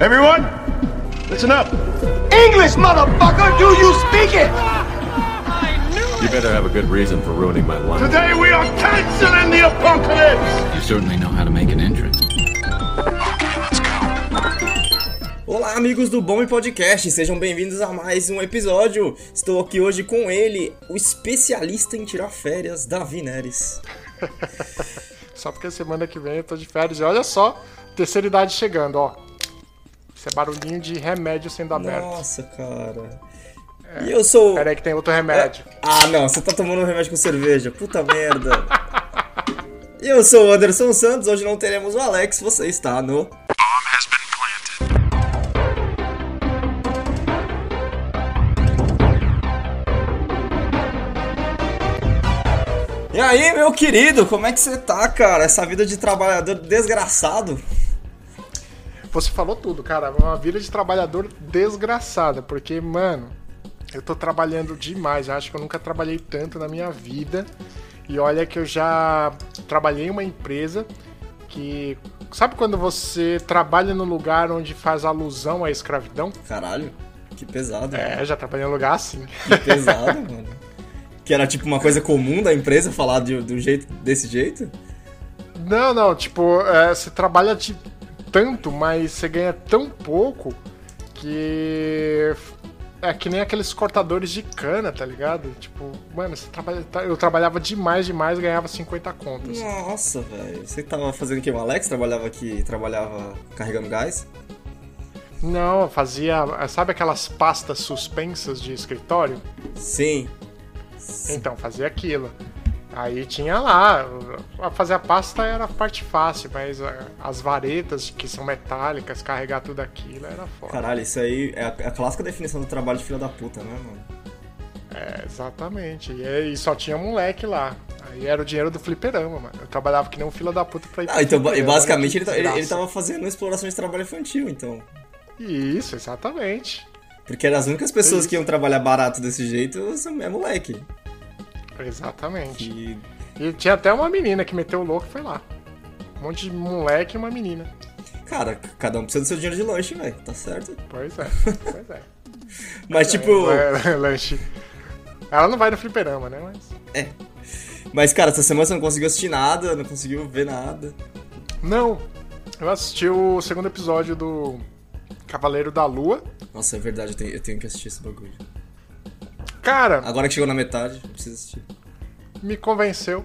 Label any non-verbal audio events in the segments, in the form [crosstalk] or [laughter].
Everyone, listen up. English, motherfucker! Do you speak it? You better have a good reason for ruining my life. Today we are canceling the apocalypse. You certainly know how to make an entrance. Olá, amigos do Bom Podcast, sejam bem-vindos a mais um episódio. Estou aqui hoje com ele, o especialista em tirar férias, Davi Neres. [laughs] Só porque semana que vem eu tô de férias. E olha só, terceira idade chegando, ó. Isso é barulhinho de remédio sendo aberto. Nossa, cara. E eu sou. Pera aí que tem outro remédio. Ah, não, você tá tomando remédio com cerveja. Puta merda. E eu sou o Anderson Santos, hoje não teremos o Alex, você está no. E aí, meu querido, como é que você tá, cara? Essa vida de trabalhador desgraçado? Você falou tudo, cara. Uma vida de trabalhador desgraçada. Porque, mano, eu tô trabalhando demais. Eu acho que eu nunca trabalhei tanto na minha vida. E olha que eu já trabalhei em uma empresa que. Sabe quando você trabalha no lugar onde faz alusão à escravidão? Caralho, que pesado. É, já trabalhei em um lugar assim. Que pesado, [laughs] mano. Que era tipo uma coisa comum da empresa falar de, do jeito, desse jeito? Não, não, tipo, é, você trabalha de tanto, mas você ganha tão pouco que. É que nem aqueles cortadores de cana, tá ligado? Tipo, mano, você trabalha, eu trabalhava demais, demais, ganhava 50 contas. Nossa, velho. Você tava fazendo o quê? O Alex trabalhava aqui, trabalhava carregando gás? Não, eu fazia. Sabe aquelas pastas suspensas de escritório? Sim. Então, fazia aquilo. Aí tinha lá, fazer a pasta era a parte fácil, mas as varetas que são metálicas, carregar tudo aquilo era foda. Caralho, isso aí é a, a clássica definição do trabalho de filha da puta, né, mano? É, exatamente. E, aí só tinha moleque lá. Aí era o dinheiro do fliperama, mano. Eu trabalhava que nem um filho da puta pra ir Ah, então fliperama, basicamente ele, ele, ele tava fazendo exploração de trabalho infantil, então. Isso, exatamente. Porque eram as únicas pessoas que iam trabalhar barato desse jeito são é moleque. Exatamente. Que... E tinha até uma menina que meteu o louco e foi lá. Um monte de moleque e uma menina. Cara, cada um precisa do seu dinheiro de lanche, velho. Tá certo? Pois é, pois é. [laughs] Mas tipo. [laughs] É, lanche. Ela não vai no fliperama, né? Mas. É. Mas, cara, essa semana você não conseguiu assistir nada, não conseguiu ver nada. Não. Eu assisti o segundo episódio do Cavaleiro da Lua. Nossa, é verdade, eu tenho, eu tenho que assistir esse bagulho. Cara, Agora que chegou na metade, preciso assistir. me convenceu.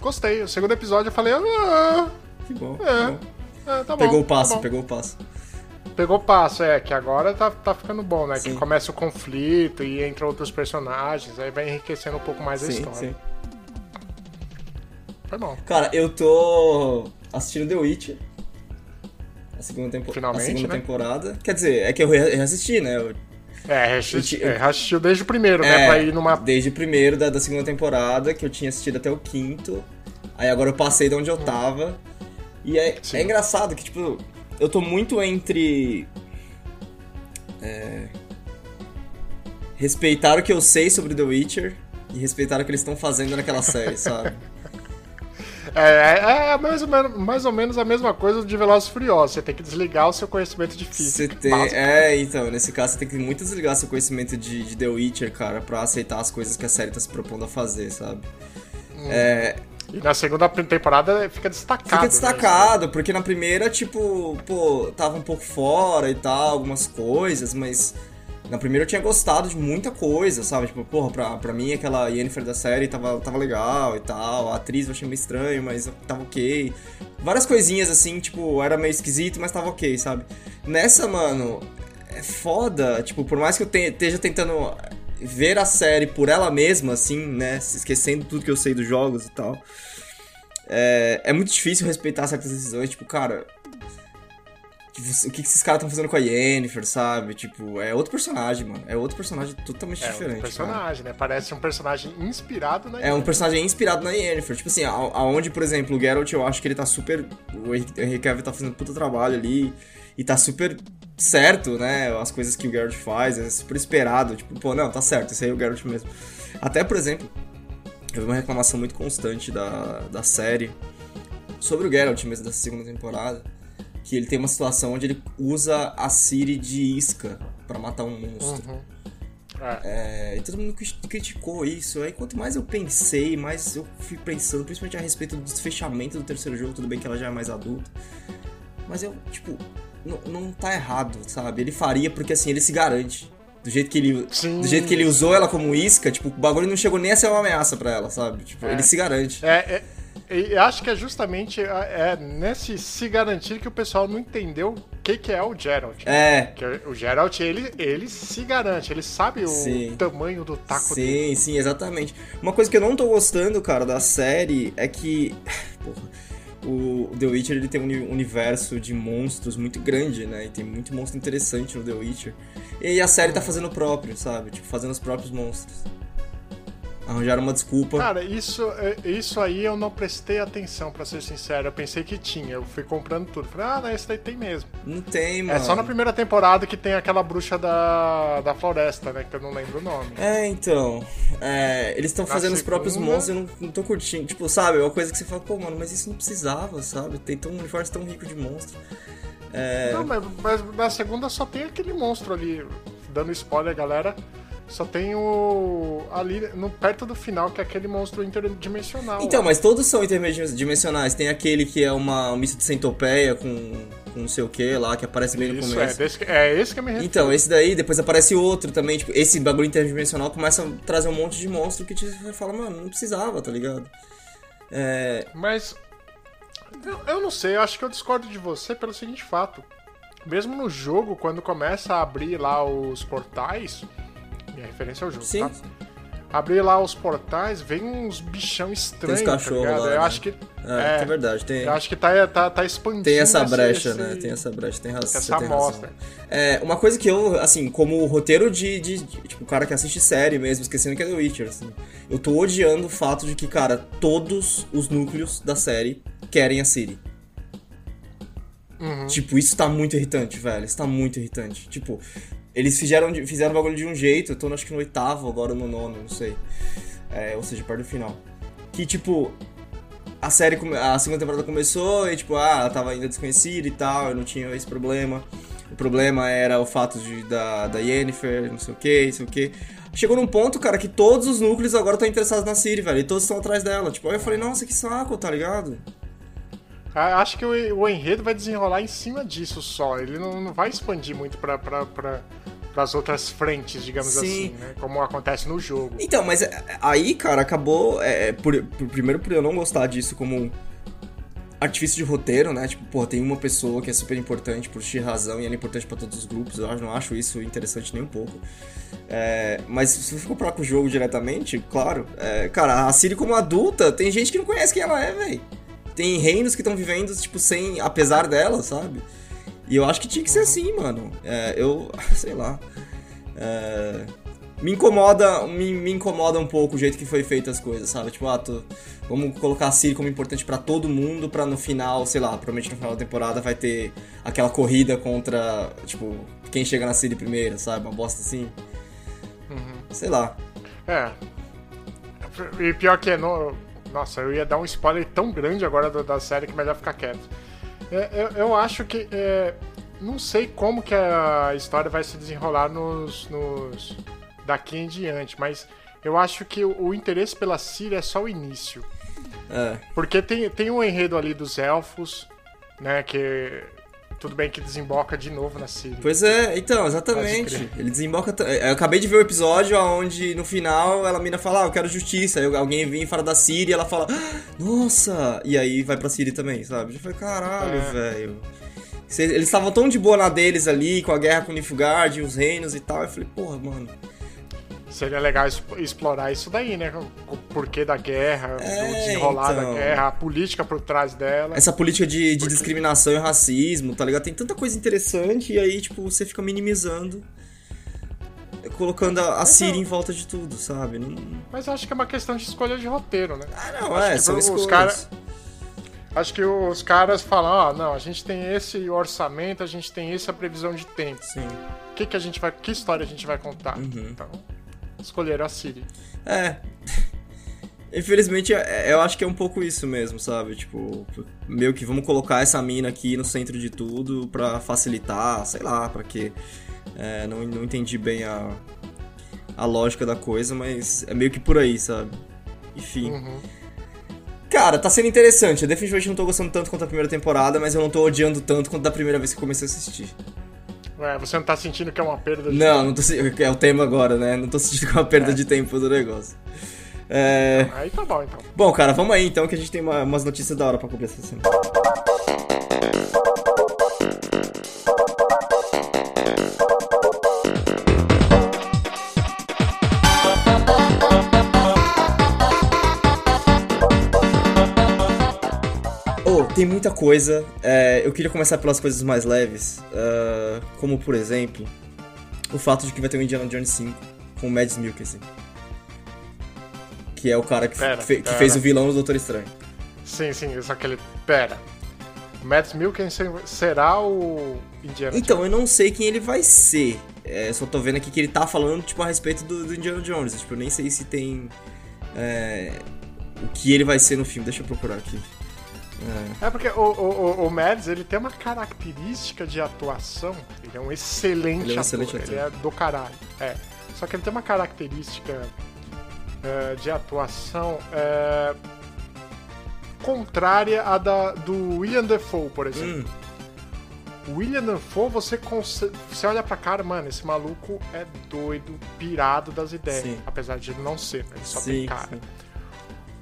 Gostei. O segundo episódio eu falei, ah, Que bom. que é, bom. é, tá bom. Pegou o tá passo, bom. pegou o passo. Pegou o passo, é, que agora tá, tá ficando bom, né? Sim. Que começa o conflito e entra outros personagens, aí vai enriquecendo um pouco mais a Sim, história. sim. Foi bom. Cara, eu tô assistindo The Witcher. A segunda, tempo... Finalmente, a segunda né? temporada. Quer dizer, é que eu re- reassisti, né? Eu- É, assisti- Eu é, assistiu desde o primeiro, né? Pra ir numa. Desde o primeiro da, da segunda temporada, que eu tinha assistido até o quinto. Aí agora eu passei de onde eu tava. E é, é engraçado que, tipo, eu tô muito entre. é, respeitar o que eu sei sobre The Witcher e respeitar o que eles estão fazendo naquela série, sabe? [laughs] É, é, é mais, ou menos, mais ou menos a mesma coisa de Velozes Furiosos. Você tem que desligar o seu conhecimento de Você física. tem. básico. É, então, nesse caso você tem que muito desligar seu conhecimento de, de The Witcher, cara, pra aceitar as coisas que a série tá se propondo a fazer, sabe? É, E na segunda temporada fica destacado. Fica né? destacado, porque na primeira, tipo, pô, tava um pouco fora e tal, algumas coisas, mas na primeira eu tinha gostado de muita coisa, sabe? Tipo, porra, pra, pra mim aquela Yennefer da série tava, tava legal e tal, a atriz eu achei meio estranho, mas tava ok. Várias coisinhas assim, tipo, era meio esquisito, mas tava ok, sabe? Nessa, mano, é foda, tipo, por mais que eu tenha- esteja tentando ver a série por ela mesma, assim, né? se Esquecendo tudo que eu sei dos jogos e tal. É, é muito difícil respeitar certas decisões, tipo, cara. O que, esses caras estão fazendo com a Yennefer, sabe? Tipo, é outro personagem, mano. É outro personagem totalmente É diferente. um cara. personagem, né? Parece um personagem inspirado na É um personagem inspirado na Yennefer. Tipo assim, aonde, por exemplo, o Geralt, eu acho que ele tá super. O Henry Henry Cavill tá fazendo puta trabalho ali. E tá super certo, né? As coisas que o Geralt faz, é super esperado. Tipo, pô, não, tá certo, esse aí é o Geralt mesmo. Até, por exemplo, eu vi uma reclamação muito constante da, da série sobre o Geralt mesmo, dessa segunda temporada. Que ele tem uma situação onde ele usa a Siri de isca pra matar um monstro. Uhum. É. É, e todo mundo cri- criticou isso. Aí quanto mais eu pensei, mais eu fui pensando, principalmente a respeito do desfechamento do terceiro jogo, tudo bem que ela já é mais adulta. Mas eu, tipo, não, não tá errado, sabe? Ele faria porque assim, ele se garante. Do jeito que ele. Sim. Do jeito que ele usou ela como isca, tipo, o bagulho não chegou nem a ser uma ameaça pra ela, sabe? Tipo, ele se garante. É, é, e acho que é justamente é, nesse se garantir que o pessoal não entendeu o que, que é o Geralt. É. Que o Geralt, ele, ele se garante, ele sabe o Sim. tamanho do taco dele. Sim, sim, exatamente. Uma coisa que eu não tô gostando, cara, da série é que. [laughs] Porra. O The Witcher ele tem um uni- universo de monstros muito grande, né? E tem muito monstro interessante no The Witcher. E a série tá fazendo o próprio, sabe? Tipo, fazendo os próprios monstros. Arranjaram uma desculpa. Cara, isso, é, isso aí eu não prestei atenção, pra ser sincero. Eu pensei que tinha, eu fui comprando tudo. Falei, ah, não, esse daí tem mesmo. Não tem, mano. É só na primeira temporada que tem aquela bruxa da, da floresta, né? Que eu não lembro o nome. É, então. é, eles estão fazendo os próprios segunda- monstros e eu não, não tô curtindo. Tipo, sabe? É uma coisa que você fala, pô, mano, mas isso não precisava, sabe? Tem tão, um universo tão rico de monstro. É. Não, mas, mas na segunda só tem aquele monstro ali, dando spoiler, galera. Só tem o. ali no, perto do final, que é aquele monstro interdimensional. Então, mas todos são interdimensionais. Tem aquele que é uma, um misto de centopeia com, com não sei o que lá, que aparece bem no Isso, é, começo. desse, é esse que eu me refiro. Então, esse daí, depois aparece outro também, tipo, esse bagulho interdimensional começa a trazer um monte de monstro que te fala, mano, não precisava, tá ligado? É. Mas. Eu, eu não sei, eu acho que eu discordo de você pelo seguinte fato. Mesmo no jogo, quando começa a abrir lá os portais. Referência ao jogo, Sim. tá? Abrir lá os portais, vem uns bichão estranhos, tá cachorro ligado? lá, eu né? acho que. É, que é verdade, tem, Eu acho que tá, tá, tá expandindo. tem essa brecha, esse- né? Tem essa brecha, tem razão. essa tem amostra. razão. É, uma coisa que eu, assim, como roteiro de, de, de- Tipo, o cara que assiste série mesmo, esquecendo que é The Witcher, assim. Eu tô odiando o fato de que, cara, todos os núcleos da série querem a Ciri. Uhum. Tipo, isso tá muito irritante, velho. Isso tá muito irritante. Tipo, eles fizeram, fizeram o bagulho de um jeito, eu tô acho que no oitavo, agora no nono, não sei. É, ou seja, perto do final. Que, tipo, a série, a segunda temporada começou e, tipo, ah, ela tava ainda desconhecida e tal, eu não tinha esse problema. O problema era o fato de, da, da Yennefer, não sei o que, não sei o que. Chegou num ponto, cara, que todos os núcleos agora estão interessados na Ciri, velho, e todos estão atrás dela. Tipo, aí eu falei, nossa, que saco, tá ligado? Acho que o, o enredo vai desenrolar em cima disso só. Ele não, não vai expandir muito pra, pra, pra, pras outras frentes, digamos Sim. assim, né? Como acontece no jogo. Então, mas é, aí, cara, acabou. é, por, por- primeiro por eu não gostar disso como artifício de roteiro, né? Tipo, pô, tem uma pessoa que é super importante por X razão e ela é importante pra todos os grupos. Eu não acho isso interessante nem um pouco. É, mas se você for comparar com o jogo diretamente, claro. é, cara, a Siri como adulta, tem gente que não conhece quem ela é, velho. Tem reinos que estão vivendo, tipo, sem. apesar dela, sabe? E eu acho que tinha que ser assim, mano. É, eu. [laughs] sei lá. É, me incomoda, me, me incomoda um pouco o jeito que foi feito as coisas, sabe? Tipo, ah, tô- vamos colocar a Siri como importante pra todo mundo, pra no final, sei lá, provavelmente no final da temporada vai ter aquela corrida contra, tipo, quem chega na Siri primeiro, sabe? Uma bosta assim. Sei lá. É. E pior que, no, nossa, eu ia dar um spoiler tão grande agora da, da série que melhor ficar quieto. É, eu, eu acho que. é, não sei como que a história vai se desenrolar nos, nos. daqui em diante, mas eu acho que o, o interesse pela Síria é só o início. É. Porque tem, tem um enredo ali dos elfos, né? Que. Tudo bem que desemboca de novo na Síria. Pois é, então, exatamente. Ele desemboca. t- Eu acabei de ver o episódio onde no final ela mina fala, ah, eu quero justiça. Aí alguém vem e fala da Siri e ela fala, "Ah, nossa! E aí vai pra Siri também, sabe? Eu falei, caralho, É. velho. Eles estavam tão de boa na deles ali, com a guerra com o Nilfgaard e os reinos e tal. Eu falei, porra, mano. Seria legal explorar isso daí, né? O porquê da guerra, É, o desenrolar então. da guerra, a política por trás dela. Essa política de, de discriminação e racismo, tá ligado? Tem tanta coisa interessante e aí, tipo, você fica minimizando. Colocando a, a Siri em volta de tudo, sabe? Não, Mas eu acho que é uma questão de escolha de roteiro, né? Ah, não, Acho é, que são os escolhas. cara- Acho que os caras falam, ó, não, a gente tem esse orçamento, a gente tem essa previsão de tempo. Sim. O que, que a gente vai. Que história a gente vai contar? Uhum. Então, escolheram a Siri. É. [laughs] Infelizmente, é- eu acho que é um pouco isso mesmo, sabe? Tipo, meio que vamos colocar essa mina aqui no centro de tudo pra facilitar, sei lá, pra quê. É, não, não entendi bem a, a lógica da coisa, mas é meio que por aí, sabe? Enfim. Cara, tá sendo interessante. Eu definitivamente não tô gostando tanto quanto a primeira temporada, mas eu não tô odiando tanto quanto da primeira vez que comecei a assistir. Ué, você não tá sentindo que é uma perda de Não, não tô É o tema agora, né? Não tô sentindo que é uma perda de tempo do negócio. É. Aí tá bom, então. Bom, cara, vamos aí então que a gente tem uma- umas notícias da hora pra cobrir essa semana. Tem muita coisa. É, eu queria começar pelas coisas mais leves, ah, como por exemplo, o fato de que vai ter o Indiana Jones 5 com o Mads Mikkelsen. Que é o cara que, Pera, fe- que pera. fez o vilão do Doutor Estranho. Sim, sim, só que ele. Pera. Mads Mikkelsen será o Indiana Então, Jones? eu não sei quem ele vai ser. É, só tô vendo aqui que ele tá falando, tipo, a respeito do, do Indiana Jones. Tipo, eu nem sei se tem. é, o que ele vai ser no filme. Deixa eu procurar aqui. É. É porque o, o, o- Mads, ele tem uma característica de atuação. Ele é um excelente, Ele é um ator. excelente ator. Ele é do caralho. É. Só que ele tem uma característica é, de atuação é, contrária à da, do William Defoe, por exemplo. Hum, William Dafoe, você, você olha pra cara, mano, esse maluco é doido, pirado das ideias. Sim. Apesar de ele não ser, ele só sim, tem cara. sim.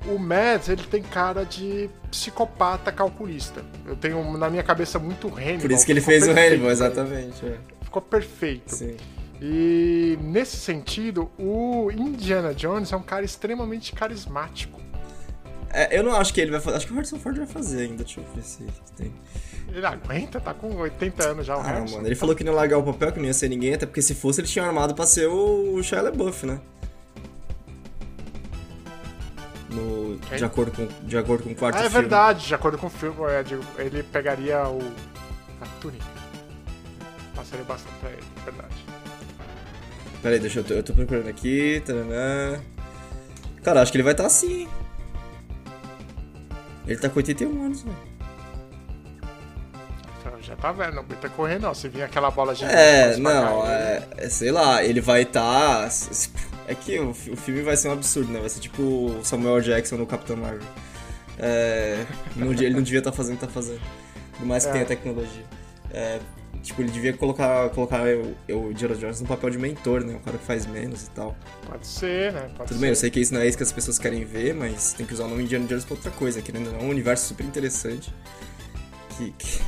O Mads, ele tem cara de psicopata calculista. Eu tenho na minha cabeça muito Hannibal. Por isso que ele fez o perfeito Hannibal, pra ele. exatamente. é. Ficou perfeito. Sim. E nesse sentido, o Indiana Jones é um cara extremamente carismático. É, eu não acho que ele vai fazer. Acho que o Harrison Ford vai fazer ainda. Deixa eu ver se tem. Ele aguenta, tá com 80 anos já o Ah, Harrison. mano, ele falou que não ia largar o papel, que não ia ser ninguém, até porque se fosse ele tinha armado pra ser o Shia LaBeouf, né? No, de, acordo com, de acordo com o quarto Ah, é filme. verdade, de acordo com o filme, é, ele pegaria o. a túnica. Passaria bastante pra ele, é verdade. Pera aí, deixa eu... tô- Eu tô procurando aqui... taranã. Cara, acho que ele vai estar assim, hein? Ele tá com 81 anos, velho. Já tá velho, não aguenta correr não. Se vir aquela bola de. É, não, é, é, sei lá, ele vai estar. é que o, fi- o filme vai ser um absurdo, né? Vai ser tipo o Samuel Jackson no Capitão Marvel. É, não ele não devia estar fazendo o que tá fazendo. Por mais que É. tenha tecnologia. É, tipo, ele devia colocar, colocar o, o Indiana Jones no papel de mentor, né? Um cara que faz menos e tal. Pode ser, né? Pode Tudo ser. bem, eu sei que isso não é isso que as pessoas querem ver, mas tem que usar o nome Indiana Jones pra outra coisa, querendo ou não, é um universo super interessante. Que, que-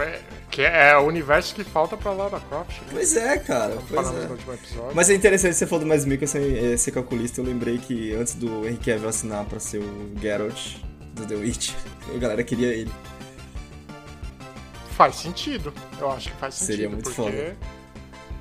É, que é o universo que falta pra Lara Croft. Né? Pois é, cara. Pois é. Mas é interessante você falou do Mads Mikkelsen eh, ser calculista. Eu lembrei que antes do Henry Cavill assinar pra ser o Geralt do The Witch, a galera queria ele. Faz sentido. Eu acho que faz sentido. Seria muito porque... foda.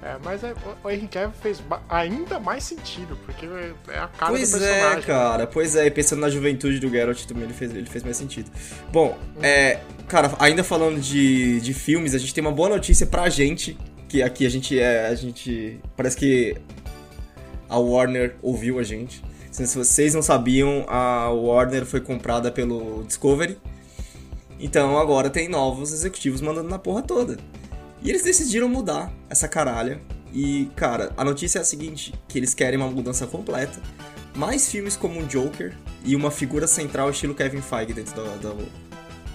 É, mas é, o- Henry Cavill fez ainda mais sentido, porque é a cara pois do é, personagem. cara. Pois é, e pensando na juventude do Geralt também, ele fez, ele fez mais sentido. Bom, é, cara, ainda falando de, de filmes, a gente tem uma boa notícia pra gente, que aqui a gente é, a gente, parece que a Warner ouviu a gente. Se vocês não sabiam, a Warner foi comprada pelo Discovery. Então agora tem novos executivos mandando na porra toda. E eles decidiram mudar essa caralha. E, cara, a notícia é a seguinte: que eles querem uma mudança completa. Mais filmes como um Joker e uma figura central estilo Kevin Feige dentro da, da,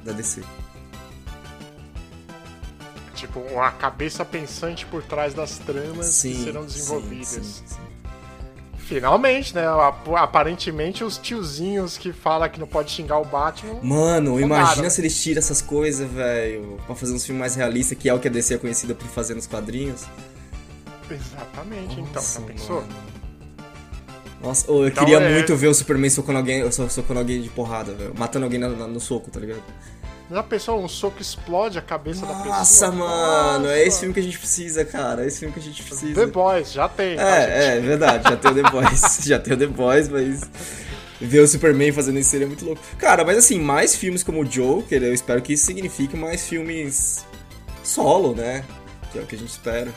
da DC. Tipo, a cabeça pensante por trás das tramas que serão desenvolvidas. sim, sim, sim. Finalmente, né? Ap- Aparentemente os tiozinhos que falam que não pode xingar o Batman. Mano, Mudaram. imagina se eles tiram essas coisas, velho, pra fazer uns filmes mais realistas, que é o que a DC é conhecida por fazer nos quadrinhos. Exatamente, então, já Nossa, pensou? mano. Nossa, ô, eu Então queria é- muito ver o Superman socando alguém, so- socando alguém de porrada, velho. Matando alguém na- no soco, tá ligado? Já pensou? Um soco explode a cabeça da pessoa? Nossa, mano, é esse Nossa. filme que a gente precisa, cara. É esse filme que a gente precisa. The Boys, já tem. tá, gente? É, é verdade, já tem o The Boys. [laughs] já tem o The Boys, mas. Ver o Superman fazendo isso seria muito louco. Cara, mas assim, mais filmes como o Joker, eu espero que isso signifique mais filmes solo, né? Que é o que a gente espera.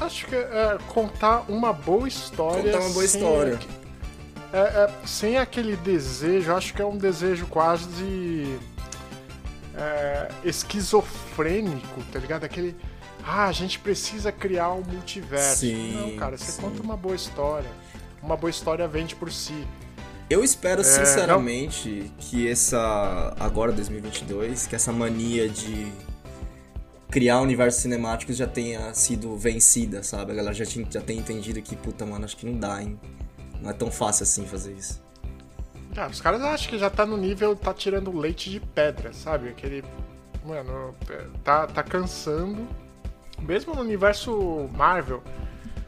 Acho que é contar uma boa história. Contar uma boa história. é, é, sem aquele desejo, acho que é um desejo quase é, esquizofrênico, tá ligado? Aquele. Ah, a gente precisa criar um multiverso. Sim, Não, cara, você sim. conta uma boa história. Uma boa história vende por si. Eu espero É, sinceramente que essa agora 2022, que essa mania de criar universos cinemáticos já tenha sido vencida, sabe? A galera já, tinha, já tem entendido que, puta, mano, acho que não dá, hein? Não é tão fácil assim fazer isso. Ah, os caras acham que já tá no nível, tá tirando leite de pedra, sabe? Aquele. Mano, é, tá, tá cansando. Mesmo no universo Marvel,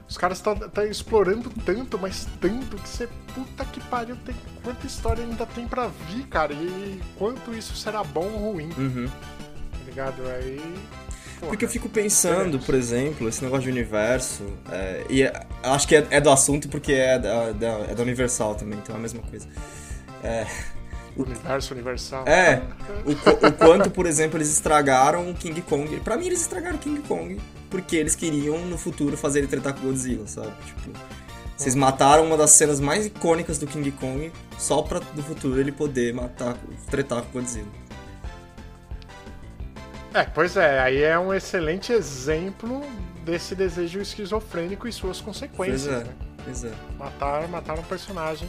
os caras tá, tá explorando tanto, mas tanto que você. Puta que pariu, tem, quanta história ainda tem pra vir, cara. E quanto isso será bom ou ruim, Uhum. tá ligado? Aí. porra, Porque eu fico pensando, diferente. por exemplo, esse negócio de universo, é, e é- acho que é, é do assunto porque é da, da- é da Universal também, então é a mesma coisa. Universo universal. É, o, o quanto, por exemplo, eles estragaram o King Kong. Pra mim, eles estragaram o King Kong porque eles queriam, no futuro, fazer ele tretar com o Godzilla, sabe? Tipo, vocês mataram uma das cenas mais icônicas do King Kong só pra, no futuro, ele poder matar, tretar com o Godzilla. É, pois é, aí é um excelente exemplo desse desejo esquizofrênico e suas consequências, Pois é, né? pois é. Matar, matar um personagem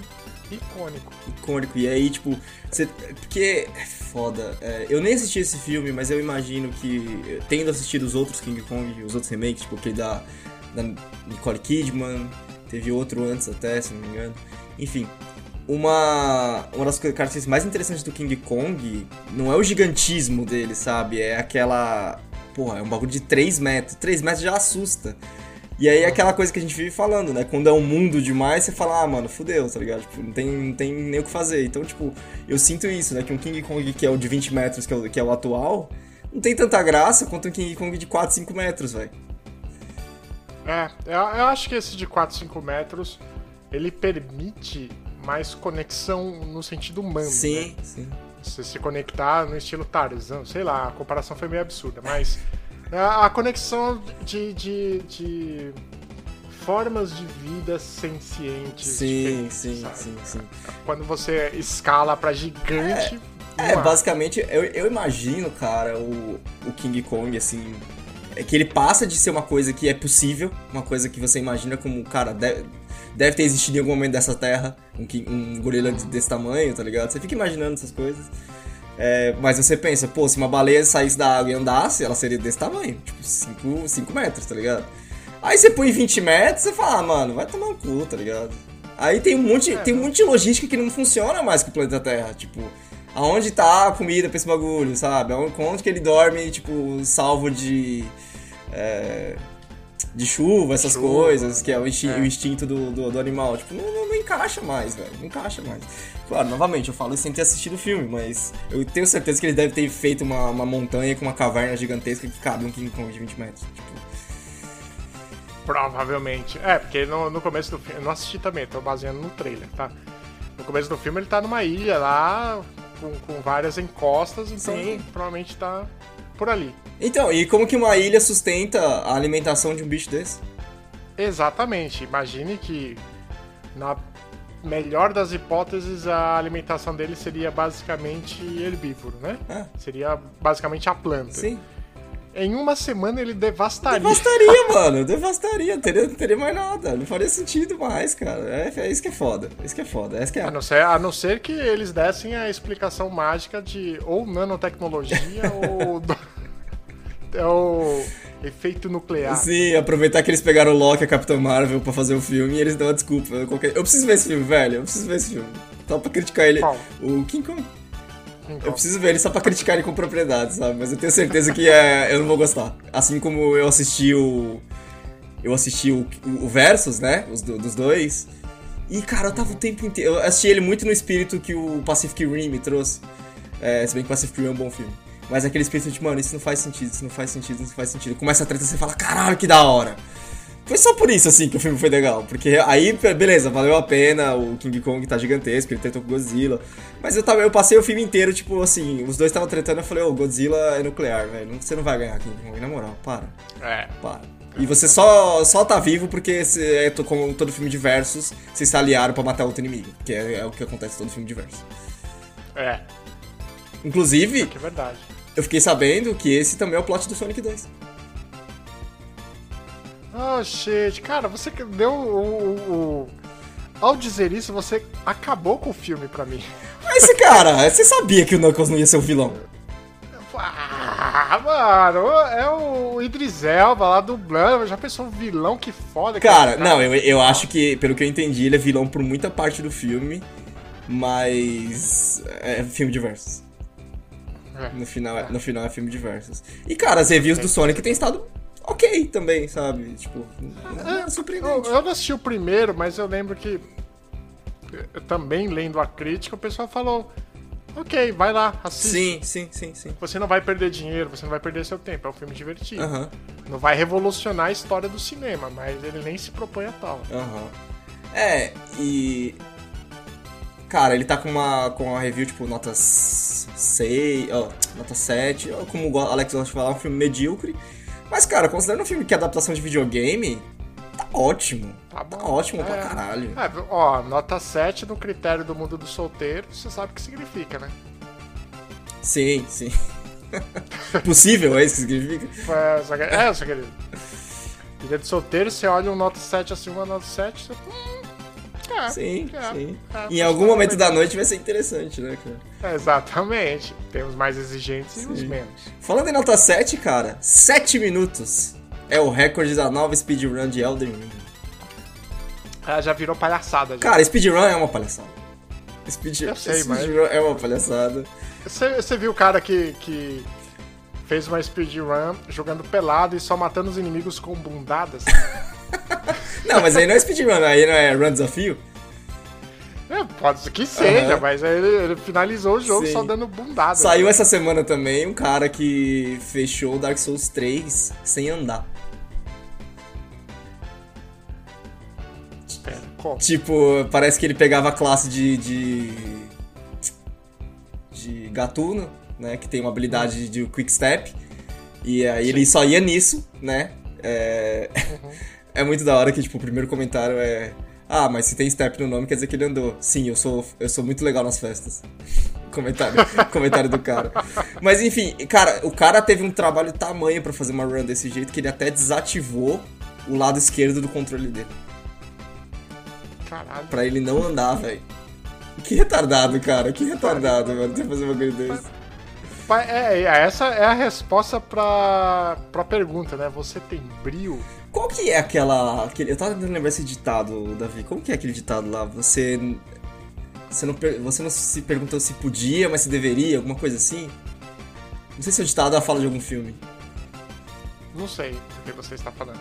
icônico. icônico. E aí, tipo, você. Porque é foda. é, eu nem assisti esse filme, mas eu imagino que, tendo assistido os outros King Kong, os outros remakes, tipo aquele da, da Nicole Kidman, teve outro antes até, se não me engano. Enfim. Uma, uma das características mais interessantes do King Kong não é o gigantismo dele, sabe? É aquela. Porra, é um bagulho de 3 metros. 3 metros já assusta. E aí é aquela coisa que a gente vive falando, né? Quando é um mundo demais, você fala, ah, mano, fudeu, tá ligado? Tipo, não tem, não tem nem o que fazer. Então, tipo, eu sinto isso, né? Que um King Kong que é o de 20 metros, que é o, que é o atual, não tem tanta graça quanto um King Kong de 4, 5 metros, velho. É, eu, acho que esse de 4, 5 metros, ele permite mais conexão no sentido humano, né? Sim, sim. Você se conectar no estilo Tarzan, sei lá, a comparação foi meio absurda, mas a, a conexão de, de, de formas de vida sencientes. Sim, sim, sabe? sim, sim. Quando você escala pra gigante. É, uma- basicamente, eu, eu imagino, cara, o, o King Kong, assim. É que ele passa de ser uma coisa que é possível, uma coisa que você imagina como, cara, deve, deve ter existido em algum momento dessa terra, um, um gorila de- desse tamanho, tá ligado? Você fica imaginando essas coisas. É, mas você pensa, pô, se uma baleia saísse da água e andasse, ela seria desse tamanho, tipo 5 metros, tá ligado? Aí você põe 20 metros, você fala, ah, mano, vai tomar um cu, tá ligado? Aí tem um monte, tem um monte de logística que não funciona mais com o planeta Terra, tipo, aonde tá a comida pra esse bagulho, sabe? Aonde, onde que ele dorme, tipo, salvo de. é, de chuva, essas Chuva, coisas, que é o, instin- é. o instinto do, do, do animal. Tipo, não, não, não encaixa mais, velho. Não encaixa mais. Claro, novamente, eu falo isso sem ter assistido o filme, mas eu tenho certeza que eles devem ter feito uma, uma montanha com uma caverna gigantesca que cabe um King Kong de 20 metros. Tipo, Provavelmente. É, porque no, no começo do filme. Eu não assisti também, tô baseando no trailer, tá? No começo do filme ele tá numa ilha lá, com, com várias encostas, então Sim. provavelmente tá por ali. Então, e como que uma ilha sustenta a alimentação de um bicho desse? Exatamente. Imagine que, na melhor das hipóteses, a alimentação dele seria basicamente herbívoro, né? É. Seria basicamente a planta. Sim. Em uma semana ele devastaria. Devastaria, mano. Devastaria. Teria, não teria mais nada. Não faria sentido mais, cara. É, é isso que é foda. É isso que é foda. É que é. A não, ser, a não ser que eles dessem a explicação mágica de ou nanotecnologia [laughs] ou. é o efeito nuclear. Sim, aproveitar que eles pegaram o Loki e a Capitã Marvel pra fazer o filme e eles dão a desculpa. Qualquer... Eu preciso ver esse filme, velho. Eu preciso ver esse filme. Só pra criticar ele. Qual? O King Kong. Então, Eu preciso ver ele só pra criticar ele com propriedade, sabe? Mas eu tenho certeza que é, eu não vou gostar. Assim como eu assisti o. Eu assisti o, o Versus, né? Os do- dos dois. E, cara, eu tava o tempo inteiro. Eu assisti ele muito no espírito que o Pacific Rim me trouxe. É, se bem que Pacific Rim é um bom filme. Mas aquele espírito de, mano, isso não faz sentido, isso não faz sentido, isso não faz sentido. Começa a treta e você fala, caralho, que da hora. Foi só por isso, assim, que o filme foi legal. Porque aí, beleza, valeu a pena, o King Kong tá gigantesco, ele tretou com o Godzilla. Mas eu, tava, eu passei o filme inteiro, tipo, assim, os dois estavam tretando, eu falei, ô, Godzilla é nuclear, velho. Você não vai ganhar King Kong, na moral, para, É. para. E você só, só tá vivo porque, se, é, como todo filme de versus, vocês se aliaram pra matar outro inimigo. Que é, é o que acontece em todo filme de versus. É, Inclusive, que é verdade. eu fiquei sabendo que esse também é o plot do Sonic 2. Oh, shit. Cara, você que deu o, o- o- Ao dizer isso, você acabou com o filme pra mim. Mas, cara, você sabia que o Knuckles não ia ser o vilão. Ah, mano, é o Idris Elba lá dublando. Já pensou um vilão que foda? que Cara, é esse não, eu, eu acho que, pelo que eu entendi, ele é vilão por muita parte do filme, mas é filme de versus. É. No final, é- no final é filme de versus. E, cara, as reviews do Sonic têm estado ok também, sabe? Tipo, é Eu, surpreendente. eu não assisti o primeiro, mas eu lembro que eu também lendo a crítica, o pessoal falou: Ok, vai lá, assiste. Sim, sim, sim, sim. Você não vai perder dinheiro, você não vai perder seu tempo. É um filme divertido. Não vai revolucionar a história do cinema, mas ele nem se propõe a tal. É, e. Cara, ele tá com uma, com uma review, tipo, nota 6, ó, nota 7, ó, como o Alex gosta de falar, um filme medíocre. Mas, cara, considerando um filme que é adaptação de videogame, tá ótimo. Tá bom. ótimo pra É. caralho. É, ó, nota 7 no critério do mundo do solteiro, você sabe o que significa, né? Sim, sim. [laughs] Possível, é isso que significa? É, só que- é, só querido. Vida de solteiro, você olha um nota 7 assim, uma nota 7, você. Hum, é, Sim, é, sim. é, Em acho algum momento da noite vai ser interessante, né, cara? Exatamente. Temos mais exigentes e os menos. Falando em nota 7, cara, 7 minutos é o recorde da nova speedrun de Elden Ring. Ah, já virou palhaçada. Já. Cara, speedrun é uma palhaçada. Speed, Eu sei, mas- speedrun é uma palhaçada. Você, você viu o cara que, que fez uma speedrun jogando pelado e só matando os inimigos com bundadas? [laughs] Não, mas aí não é speedrun, aí não é run desafio. é, pode ser que seja, Aham. mas ele, ele finalizou o jogo Sim. só dando bundadas. Saiu essa semana também um cara que fechou Dark Souls 3 sem andar. Espera, como? Tipo, parece que ele pegava a classe de. de. de gatuno, né? Que tem uma habilidade de quick step. E aí ele só ia nisso, né? É. [laughs] é muito da hora que, tipo, o primeiro comentário é. Ah, mas se tem step no nome quer dizer que ele andou. Sim, eu sou, eu sou muito legal nas festas. [laughs] comentário, [laughs] comentário do cara. Mas enfim, cara, o cara teve um trabalho tamanho pra fazer uma run desse jeito que ele até desativou o lado esquerdo do controle dele. Caralho. Pra ele não andar, velho. Que retardado, cara. Que retardado, mano. Você fazer uma coisa desse. É, é, essa é a resposta pra, pra pergunta, né? Você tem brilho? Qual que é aquela. Aquele, eu tava tentando lembrar esse ditado, Davi. Como que é aquele ditado lá? Você. Você não, você não se perguntou se podia, mas se deveria, alguma coisa assim? Não sei se é o ditado a fala de algum filme. Não sei do que você está falando.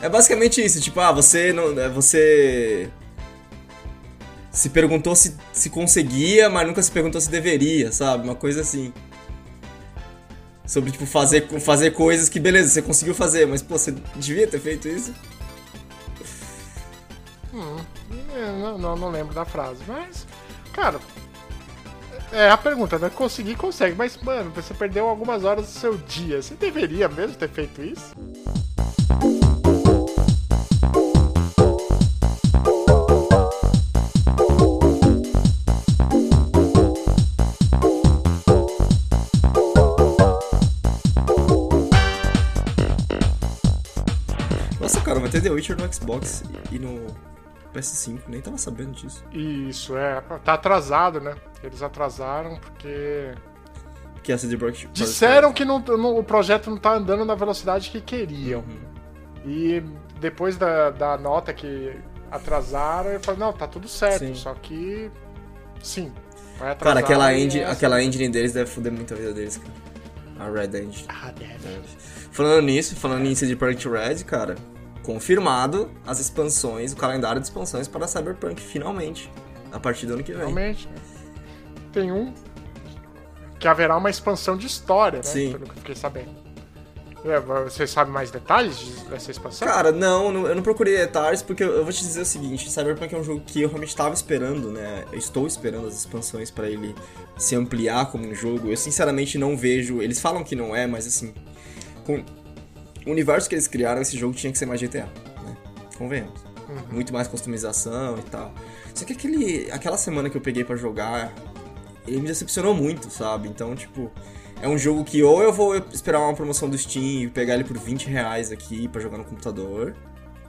É basicamente isso, tipo, ah, você não. é, Você. Se perguntou se, se conseguia, mas nunca se perguntou se deveria, sabe? Uma coisa assim. Sobre, tipo, fazer, fazer coisas que, beleza, você conseguiu fazer, mas, pô, você devia ter feito isso? É, não, não, não lembro da frase, mas. Cara. É a pergunta, né? Conseguir, consegue, mas, mano, você perdeu algumas horas do seu dia. Você deveria mesmo ter feito isso? Ter The Witcher no Xbox e no PS5, nem tava sabendo disso. Isso, é. Tá atrasado, né? Eles atrasaram porque. Que é CD Projekt Disseram que não- não- o projeto não tá andando na velocidade que queriam. E depois da, da nota que atrasaram, eu falei, não, tá tudo certo. Sim. Só que. Sim. Vai atrasar. Cara, aquela, engine, é assim. aquela engine deles deve foder muito a vida deles, cara. A Red Engine. Ah, deve. Falando nisso, falando em CD Projekt Red, cara, confirmado as expansões, o calendário de expansões para Cyberpunk, finalmente, a partir do ano que vem. Realmente. né? Tem um que haverá uma expansão de história, né? Sim. Pelo que eu fiquei sabendo. É, Você sabe mais detalhes de- dessa expansão? Cara, não, não- eu não procurei detalhes porque eu, eu vou te dizer o seguinte, Cyberpunk é um jogo que eu realmente estava esperando, né? Eu estou esperando as expansões para ele se ampliar como um jogo. Eu sinceramente não vejo, eles falam que não é, mas assim, com, o universo que eles criaram, esse jogo tinha que ser mais GTA, né? Convenhamos. Muito mais customização e tal. Só que aquele, aquela semana que eu peguei pra jogar, ele me decepcionou muito, sabe? Então, tipo, é um jogo que ou eu vou esperar uma promoção do Steam e pegar ele por 20 reais aqui pra jogar no computador,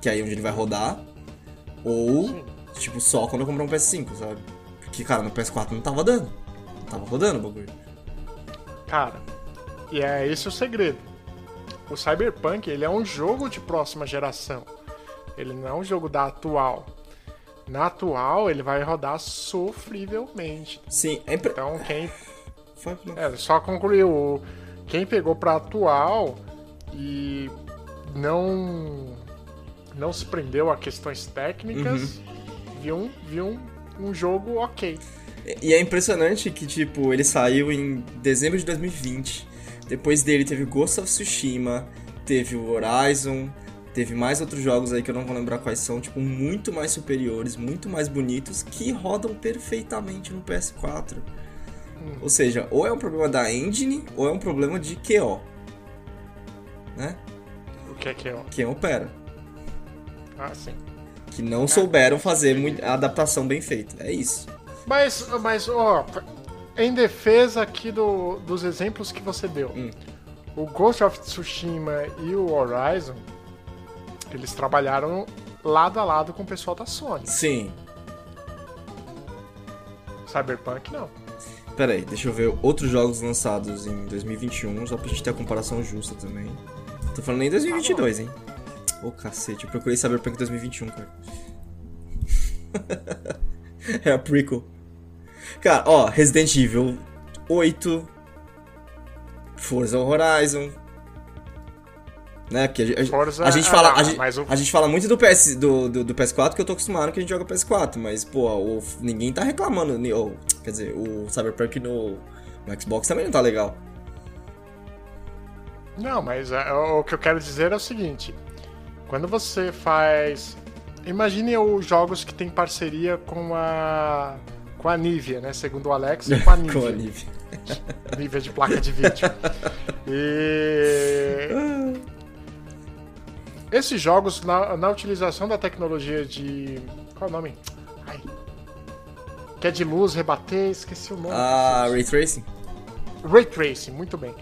que é aí onde ele vai rodar, ou, tipo, só quando eu comprar um PS5, sabe? Porque, cara, no PS4 não tava dando. Não tava rodando o bagulho. Cara, e é esse o segredo. O Cyberpunk, ele é um jogo de próxima geração. Ele não é um jogo da atual. Na atual, ele vai rodar sofrivelmente. Sim, é impre... Então, quem. [laughs] É, só concluir. O, quem pegou pra atual e não não se prendeu a questões técnicas, viu, um, viu um, um jogo ok. E é impressionante que, tipo, ele saiu em dezembro de 2020. Depois dele teve Ghost of Tsushima, teve o Horizon, teve mais outros jogos aí que eu não vou lembrar quais são, tipo, muito mais superiores, muito mais bonitos, que rodam perfeitamente no PS4. Ou seja, ou é um problema da engine, ou é um problema de QO. Né? O que é que ó? Quem opera. Ah, sim. Que não souberam fazer a adaptação bem feita. É isso. Mas, mas ó, em defesa aqui do, dos exemplos que você deu, Hum. o Ghost of Tsushima e o Horizon, eles trabalharam lado a lado com o pessoal da Sony. Sim. Cyberpunk não. Pera aí, deixa eu ver outros jogos lançados em 2021, só pra gente ter a comparação justa também. Tô falando nem 2022, hein? Ô cacete, eu procurei Cyberpunk 2021, cara. [laughs] é a prequel. Cara, ó, Resident Evil 8, Forza Horizon. Né? Porque a, gente- Forza- a gente fala, ah, a, gente, mas o- a gente fala muito do, PS, do, do, do PS4 que eu tô acostumado que a gente joga PS4, mas, pô, o- ninguém tá reclamando. ou, quer dizer, o Cyberpunk no, no Xbox também não tá legal. Não, mas é, o que eu quero dizer é o seguinte: quando você faz. Imagine os jogos que tem parceria com a. com a Nivea, né? Segundo o Alex, [laughs] com a Nivea. Com a Nivea. [laughs] Nivea de placa de vídeo. E. Esses jogos, na, na utilização da tecnologia de. Qual é o nome? Ai. Que é de luz, rebater, esqueci o nome. Ah, Ray Tracing? Ray Tracing, muito bem.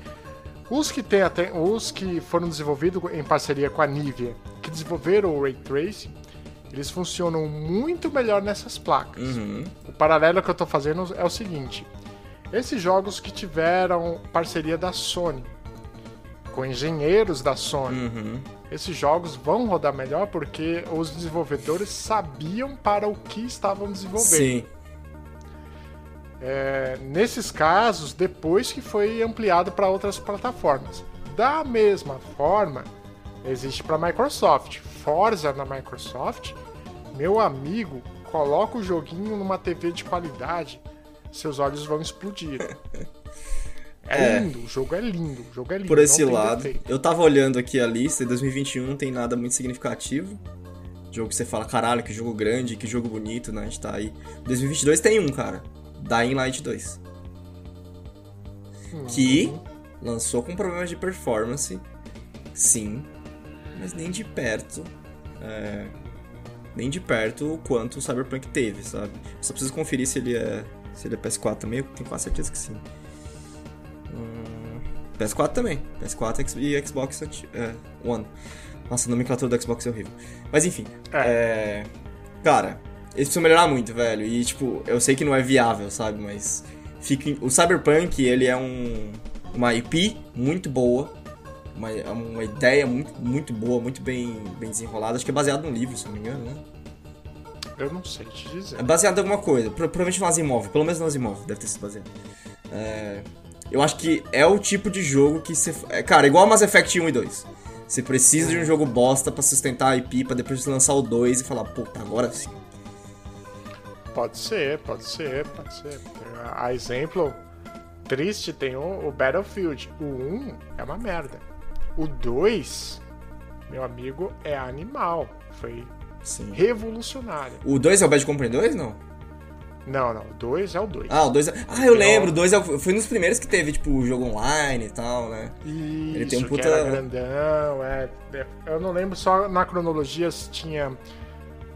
Os que, tem até, os que foram desenvolvidos em parceria com a Nivea, que desenvolveram o Ray Tracing, eles funcionam muito melhor nessas placas. O paralelo que eu estou fazendo é o seguinte: esses jogos que tiveram parceria da Sony, com engenheiros da Sony, esses jogos vão rodar melhor porque os desenvolvedores sabiam para o que estavam desenvolvendo. Sim. É, nesses casos, depois que foi ampliado para outras plataformas. Da mesma forma, existe para Microsoft. Forza na Microsoft, meu amigo, coloca o joguinho numa TV de qualidade, seus olhos vão explodir. [laughs] É, É. lindo, o jogo é lindo, o jogo é lindo. Por esse lado, defeito. eu tava olhando aqui a lista e 2021 não tem nada muito significativo. Jogo que você fala, caralho, que jogo grande, que jogo bonito, né? A gente tá aí. 2022 tem um, cara. Dying Light 2. Que lançou com problemas de performance, sim, mas nem de perto. é, nem de perto o quanto o Cyberpunk teve, sabe? Só preciso conferir se ele é, se ele é PS4 também, eu tenho quase certeza que sim. Hum, PS4 também. PS4 e Xbox é, One. Nossa, a nomenclatura do Xbox é horrível. Mas enfim. é, Cara, eles precisam melhorar muito, velho. E, tipo, eu sei que não é viável, sabe? Mas. Fica... O Cyberpunk, ele é um... uma IP muito boa. Uma, uma ideia muito, muito boa, muito bem, bem desenrolada. Acho que é baseado num livro, se não me engano, né? Eu não sei te dizer. É baseado em alguma coisa. Pro- Provavelmente no Asimov. Pelo menos no Asimov deve ter sido baseado. É, Eu acho que é o tipo de jogo que você... é, Cara, igual Mass Effect 1 e 2. Você precisa de um jogo bosta pra sustentar a IP, pra depois você lançar o 2 e falar, puta, agora sim. Pode ser, pode ser, pode ser. A exemplo triste tem o, o Battlefield. O 1 é uma merda. O 2, meu amigo, é animal. Foi Sim. revolucionário. O 2 é o Bad Company 2, não? Não, não. O 2 é o 2. Ah, o 2 é... Ah, eu lembro, o 2 é... foi um dos primeiros que teve, tipo, jogo online e tal, né? Isso, Ele tem um que puta- era grandão, é. Eu não lembro só na cronologia se tinha.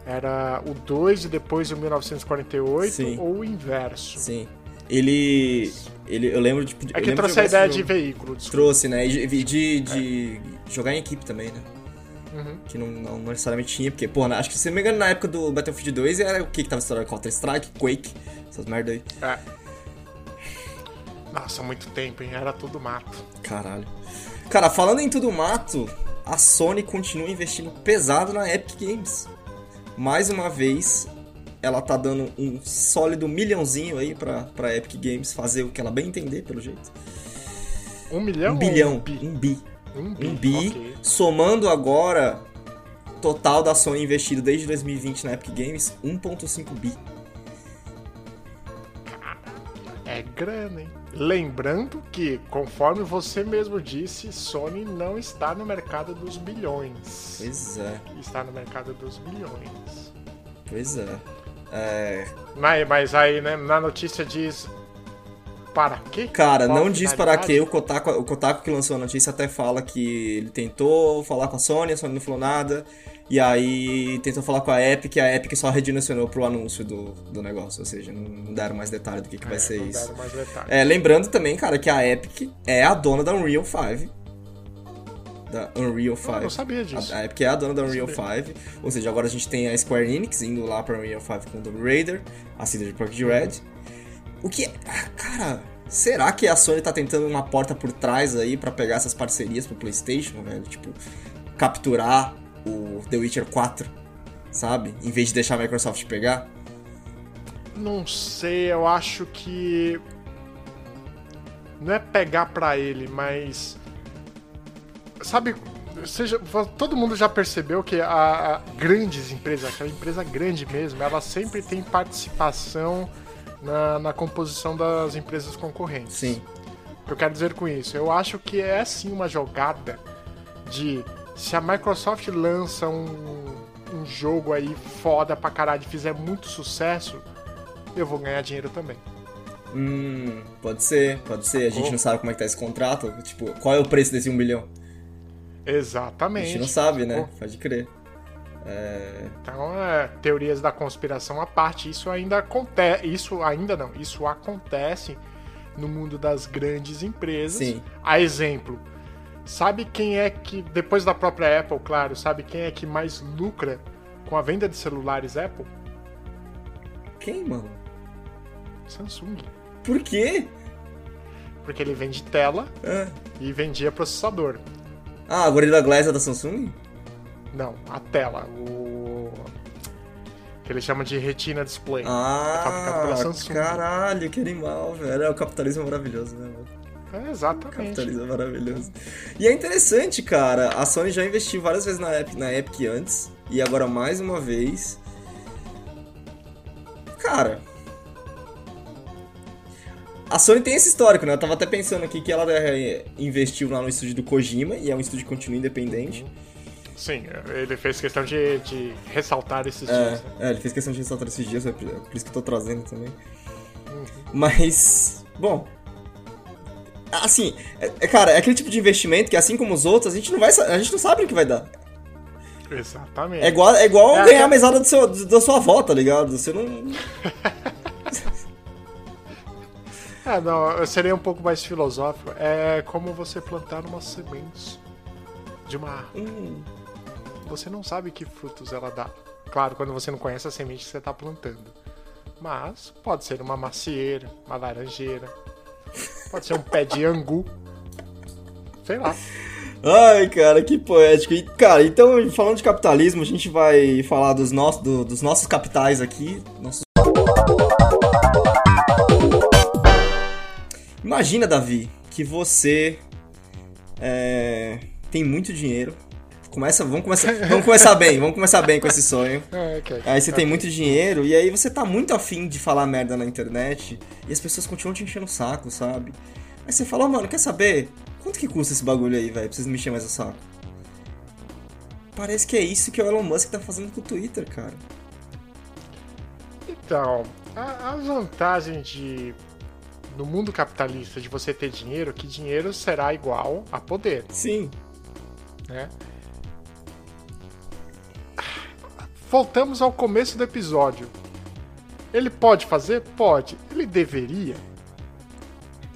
Era o 2 e depois o 1948 Sim. ou o inverso. Sim. Ele. Ele eu lembro, tipo. É que trouxe a ideia de veículo, desculpa. Trouxe, né? E de, de, de jogar em equipe também, né? Uhum. Que não, não necessariamente tinha, porque, pô, acho que se não me engano, na época do Battlefield 2 era o que que tava estourando? Counter-Strike, Quake, essas merda aí. É. Nossa, muito tempo, hein? Era tudo mato. Caralho. Cara, falando em tudo mato, a Sony continua investindo pesado na Epic Games. Mais uma vez, ela tá dando um sólido milhãozinho aí pra, pra Epic Games fazer o que ela bem entender, pelo jeito. Um milhão? Um bilhão. Um bi. Um bi. Um bi. Um bi, ok. somando agora total da Sony investido desde 2020 na Epic Games, 1.5 bi. É grana, hein? Lembrando que, conforme você mesmo disse, Sony não está no mercado dos bilhões. Pois é, Está no mercado dos bilhões. pois é. É, Mas, mas aí, né, na notícia diz. Para quê? Cara, Qual não diz para quê. O Kotaku, o Kotaku que lançou a notícia até fala que ele tentou falar com a Sony, a Sony não falou nada. E aí tentou falar com a Epic, e a Epic só redirecionou pro anúncio do, do negócio. Ou seja, não, deram mais detalhe do que, que vai É, ser não isso. É, lembrando também, cara, que a Epic é a dona da Unreal 5. Da Unreal 5. Eu não sabia disso. A, a Epic é a dona da Unreal 5. Ou seja, agora a gente tem a Square Enix indo lá pra Unreal 5 com o Tomb Raider, a CD Projekt Red. O que. ah, Cara, será que a Sony tá tentando uma porta por trás aí pra pegar essas parcerias pro PlayStation, velho? Tipo, capturar o The Witcher 4, sabe? Em vez de deixar a Microsoft pegar? Não sei, eu acho que. Não é pegar pra ele, mas. Sabe, seja, todo mundo já percebeu que a, a grandes empresas, aquela empresa grande mesmo, ela sempre tem participação na, na composição das empresas concorrentes. Sim. O que eu quero dizer com isso? Eu acho que é sim uma jogada de se a Microsoft lança um, um jogo aí foda pra caralho e fizer muito sucesso, eu vou ganhar dinheiro também. Hum, pode ser, pode ser. A gente Oh. não sabe como é que tá esse contrato. Tipo, qual é o preço desse um bilhão? A Exatamente. gente não sabe, né? Oh. Pode crer. É... Então, é, teorias da conspiração à parte, isso ainda acontece. Isso ainda não, isso acontece no mundo das grandes empresas. Sim. A exemplo, sabe quem é que, depois da própria Apple, claro, sabe quem é que mais lucra com a venda de celulares Apple? Quem, mano? Samsung. Por quê? Porque ele vende tela Ah, e vendia processador. Ah, a Gorilla Glass é da Samsung? Não, a tela, o. que eles chamam de Retina Display. Ah, é fabricado pela Samsung. caralho, que animal, velho. É, o capitalismo é maravilhoso, né, mano? É, O exatamente. capitalismo é maravilhoso. E é interessante, cara. A Sony já investiu várias vezes na Epic, na Epic antes. E agora mais uma vez. Sony tem esse histórico, né? Eu tava até pensando aqui que ela investiu lá no estúdio do Kojima, e é um estúdio que continua independente. Sim, ele fez questão de, de ressaltar esses dias. É, né? é, ele fez questão de ressaltar esses dias, é por é isso que eu tô trazendo também. Mas, bom. Assim, é, é, cara, é aquele tipo de investimento que, assim como os outros, a gente não vai a gente não sabe o que vai dar. Exatamente. É igual, é igual É, ganhar a mesada do seu, da sua avó, tá ligado? Você não. [laughs] É, não, eu seria um pouco mais filosófico. É como você plantar umas sementes de uma árvore. Hum, Você não sabe que frutos ela dá. Claro, quando você não conhece a semente que você está plantando. Mas pode ser uma macieira, uma laranjeira. Pode ser um pé de angu. Sei lá. Ai, cara, que poético. E, cara, então, falando de capitalismo, a gente vai falar dos, nossos do- dos nossos capitais aqui. Nossos... Imagina, Davi, que você é, tem muito dinheiro. Começa, vamos, começar, [laughs] vamos começar bem, vamos começar bem com esse sonho. É, [laughs] ok. Aí você tem muito dinheiro e aí você tá muito afim de falar merda na internet e as pessoas continuam te enchendo o saco, sabe? Aí você fala, "Ô, mano, quer saber? Quanto que custa esse bagulho aí, velho? Pra vocês me encher mais o saco. Parece que é isso que o Elon Musk tá fazendo com o Twitter, cara. Então, A, a vantagem de no mundo capitalista de você ter dinheiro, que dinheiro será igual a poder, Sim. né? Voltamos ao começo do episódio. Ele pode fazer? Pode. Ele deveria?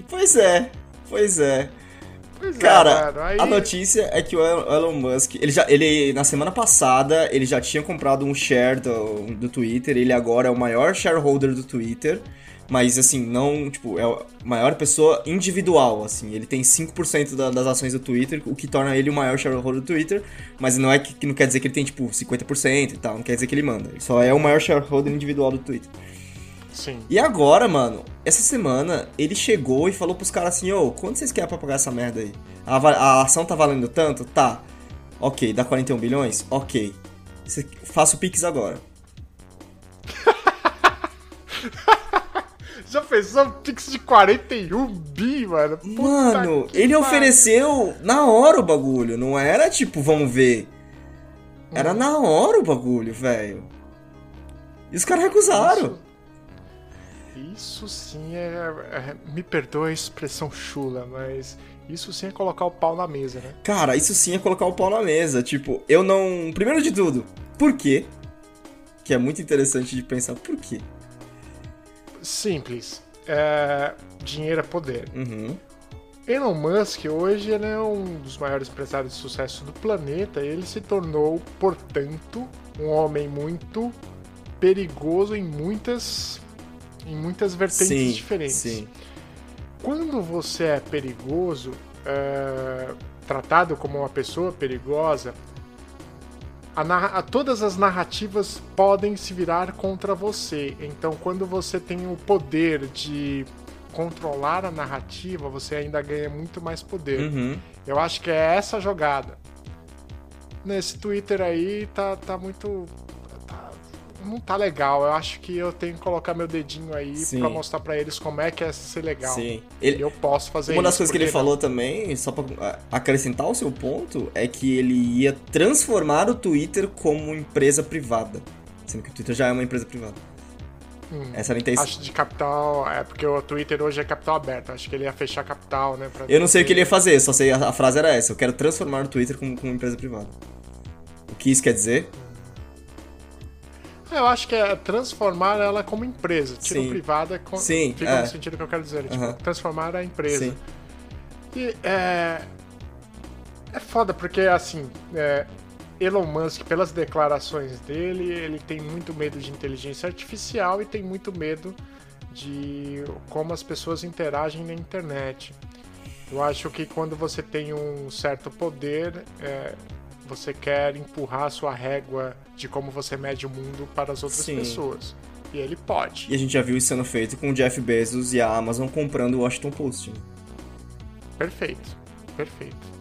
Pois é, pois é. Pois Cara, é. Aí... a notícia é que o Elon Musk, ele já, ele na semana passada, ele já tinha comprado um share do, do Twitter, ele agora é o maior shareholder do Twitter, mas assim, não, tipo, é a maior pessoa individual, assim, ele tem 5% da, das ações do Twitter, o que torna ele o maior shareholder do Twitter, mas não é que, que não quer dizer que ele tem, tipo, 50% e tal, não quer dizer que ele manda, ele só é o maior shareholder individual do Twitter. Sim. E agora, mano, essa semana ele chegou e falou pros caras assim: Ô, quanto vocês querem pra pagar essa merda aí? A, a ação tá valendo tanto? Tá. Ok, dá 41 bilhões? Ok. Faça o Pix agora. [laughs] Já pensou um Pix de 41 bi, mano? Puta Mano, ele ofereceu na hora o bagulho, não era tipo, vamos ver. Era na hora o bagulho, velho. E os caras recusaram. Isso sim é, é- Me perdoa a expressão chula, mas isso sim é colocar o pau na mesa, né? Cara, isso sim é colocar o pau na mesa. Tipo, eu não. Primeiro de tudo, por quê? Que é muito interessante de pensar por quê. Simples. É, dinheiro é poder. Uhum. Elon Musk hoje ele é um dos maiores empresários de sucesso do planeta. e Ele se tornou, portanto, um homem muito perigoso em muitas, em muitas vertentes Sim, diferentes. sim. Quando você é perigoso, é, tratado como uma pessoa perigosa, a a- todas as narrativas podem se virar contra você. Então, quando você tem o poder de controlar a narrativa, você ainda ganha muito mais poder. Uhum. Eu acho que é essa jogada. Nesse Twitter aí tá, tá muito. Não tá legal. Eu acho que eu tenho que colocar meu dedinho aí Sim. pra mostrar pra eles como é que é ser legal. Sim. Ele, eu posso fazer uma das isso, coisas que ele não? falou também, só pra acrescentar o seu ponto, é que ele ia transformar o Twitter como empresa privada. Sendo que o Twitter já é uma empresa privada. Hum, Essa era a intenção. Acho de capital. É porque o Twitter hoje é capital aberto. Acho que ele ia fechar capital, né? Eu não sei o que ele ia fazer, só sei a, a frase era essa: eu quero transformar o Twitter como, como empresa privada. O que isso quer dizer? Eu acho que é transformar ela como empresa. Tira Sim. o privada com... Sim, fica é. no sentido que eu quero dizer. Tipo, transformar a empresa. Sim. E é. É foda, porque assim. é, Elon Musk, pelas declarações dele, ele tem muito medo de inteligência artificial e tem muito medo de como as pessoas interagem na internet. Eu acho que quando você tem um certo poder, é, você quer empurrar a sua régua de como você mede o mundo para as outras Sim. pessoas. E ele pode. E a gente já viu isso sendo feito com o Jeff Bezos e a Amazon comprando o Washington Post. Perfeito. Perfeito.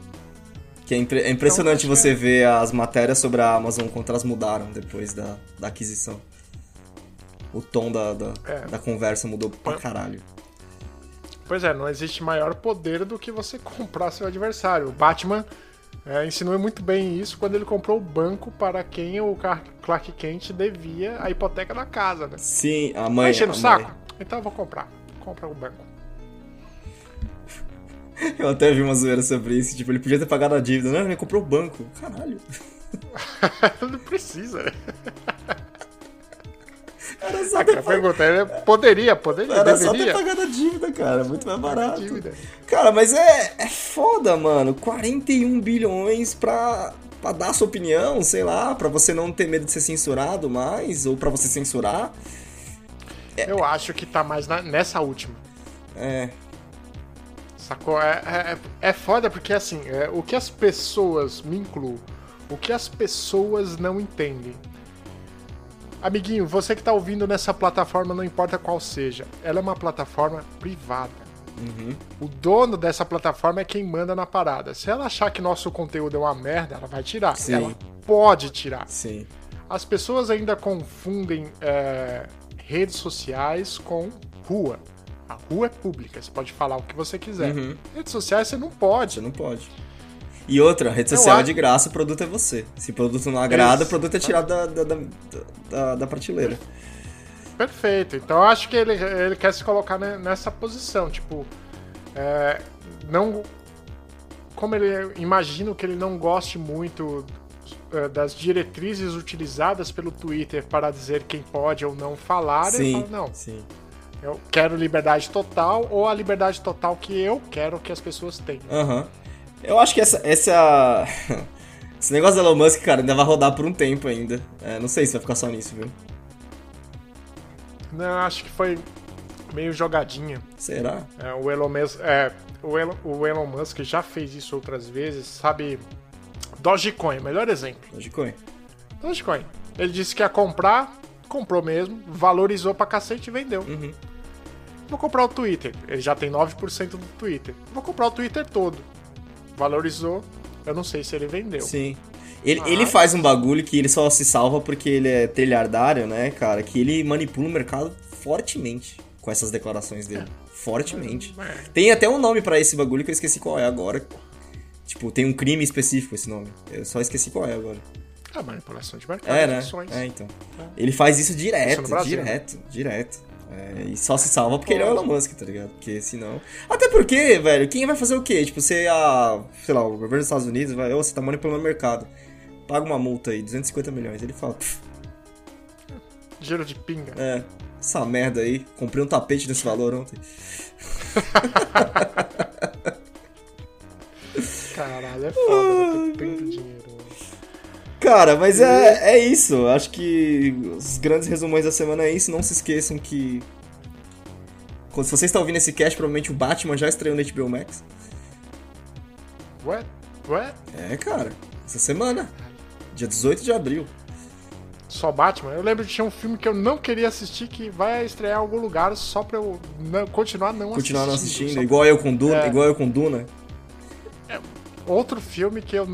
Que é, impre- é impressionante Então, você ver as matérias sobre a Amazon quanto elas mudaram depois da, da aquisição. O tom da, da, É. da conversa mudou pra caralho. Pois é, não existe maior poder do que você comprar seu adversário. O Batman é, ensinou muito bem isso quando ele comprou o banco para quem o Clark Kent devia a hipoteca da casa, né? Sim, a Tá mãe. enchendo a o mãe- saco? Então eu vou comprar. Compra o banco. [laughs] Eu até vi uma zoeira sobre isso. Tipo, ele podia ter pagado a dívida. Não, ele comprou o banco. Caralho. [laughs] não precisa. [laughs] Era só A ter, pag... pergunta é, poderia, poderia, Era só ter deveria. pagado a dívida, cara. Muito mais barato. dívida. Cara, mas é, é foda, mano. 41 bilhões pra, pra dar sua opinião, sei lá, pra você não ter medo de ser censurado mais, ou pra você censurar. Eu acho que tá mais na- nessa última. É. Sacou? É, é, é foda porque, assim, é, o que as pessoas, me incluo, o que as pessoas não entendem. Amiguinho, você que tá ouvindo nessa plataforma, não importa qual seja, ela é uma plataforma privada. O dono dessa plataforma é quem manda na parada. Se ela achar que nosso conteúdo é uma merda, ela vai tirar. Sim. Ela pode tirar. Sim. As pessoas ainda confundem é, redes sociais com rua. A rua é pública, você pode falar o que você quiser. Uhum. Redes sociais você não pode. Você não pode. E outra, rede social é de graça, o produto é você. Se o produto não agrada, o produto é tirado da, da, da, da, prateleira. Perfeito. Então eu acho que ele, ele quer se colocar ne- nessa posição. Tipo, é, não. Como ele. Imagino que ele não goste muito é, das diretrizes utilizadas pelo Twitter para dizer quem pode ou não falar. Ele Sim, fala, não, sim. eu quero liberdade total ou a liberdade total que eu quero que as pessoas tenham. Aham. Eu acho que essa. essa... [laughs] Esse negócio da Elon Musk, cara, ainda vai rodar por um tempo ainda. É, não sei se vai ficar só nisso, viu? Não, acho que foi meio jogadinha. Será? É, o, Elon Musk, é, o, Elon, o Elon Musk já fez isso outras vezes, sabe? Dogecoin, melhor exemplo. Dogecoin. Dogecoin. Ele disse que ia comprar, comprou mesmo, valorizou pra cacete e vendeu. Uhum. Vou comprar o Twitter. Ele já tem 9% do Twitter. Vou comprar o Twitter todo. Valorizou. Eu não sei se ele vendeu. Sim. Ele, Ah. ele faz um bagulho que ele só se salva porque ele é trilhardário, né, cara? Que ele manipula o mercado fortemente com essas declarações dele. Fortemente. É. Tem até um nome pra esse bagulho que eu esqueci qual é agora. Tipo, tem um crime específico esse nome. Eu só esqueci qual é agora. É manipulação de mercado. É, né? É, então. Ele faz isso Isso direto, no Brasil. direto, direto. É, e só se salva porque ele é o Elon Musk, tá ligado? Porque senão. Até porque, velho, quem vai fazer o quê? Tipo, você, a. Sei lá, o governo dos Estados Unidos vai. Ô, você tá manipulando o mercado. Paga uma multa aí, 250 milhões. Ele fala, "Pff, Giro de pinga. é, essa merda aí, comprei um tapete desse valor ontem. [laughs] Caralho, é foda? Ter tanto dinheiro. Cara, mas é, é isso. Acho que os grandes resumões da semana é isso. Não se esqueçam que. Quando- Se você está ouvindo esse cast, provavelmente o Batman já estreou no HBO Max. Ué? Ué? É, cara. Essa semana. Dia 18 de abril. Só Batman? Eu lembro que tinha um filme que eu não queria assistir que vai estrear em algum lugar só pra eu não- continuar não Continuar não assistindo. assistindo. Só- Igual eu com Duna. É. Igual eu com Duna. Outro filme que eu